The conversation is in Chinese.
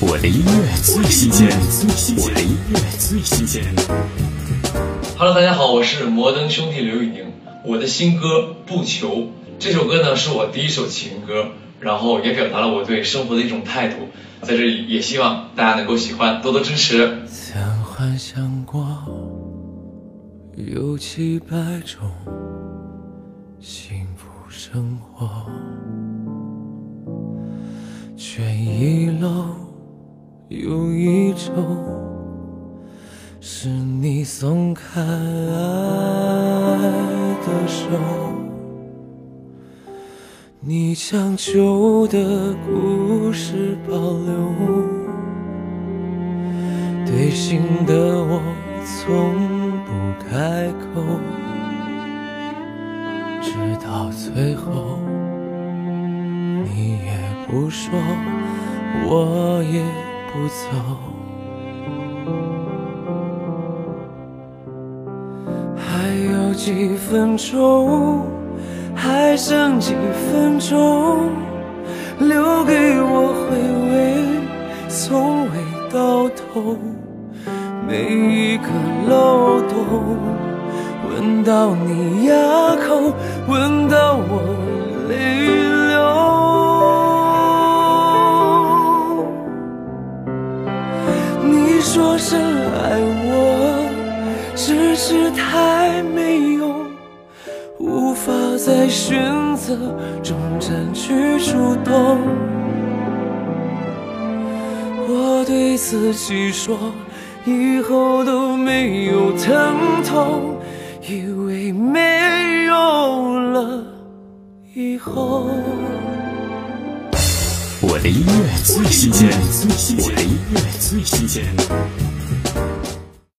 我的音乐最新鲜，我的音乐最新鲜。Hello，大家好，我是摩登兄弟刘宇宁。我的新歌《不求》这首歌呢，是我第一首情歌，然后也表达了我对生活的一种态度。在这里也希望大家能够喜欢，多多支持。曾幻想过有几百种幸福生活，却一漏。有一种是你松开爱的手，你将旧的故事保留，对新的我从不开口，直到最后你也不说，我也。不走，还有几分钟，还剩几分钟，留给我回味，从未到头。每一个漏洞，闻到你哑口，闻到我深爱我，只是太没用，无法在选择中占据主动。我对自己说，以后都没有疼痛，以为没有了以后。我的音乐最新鲜，我的音乐最新鲜。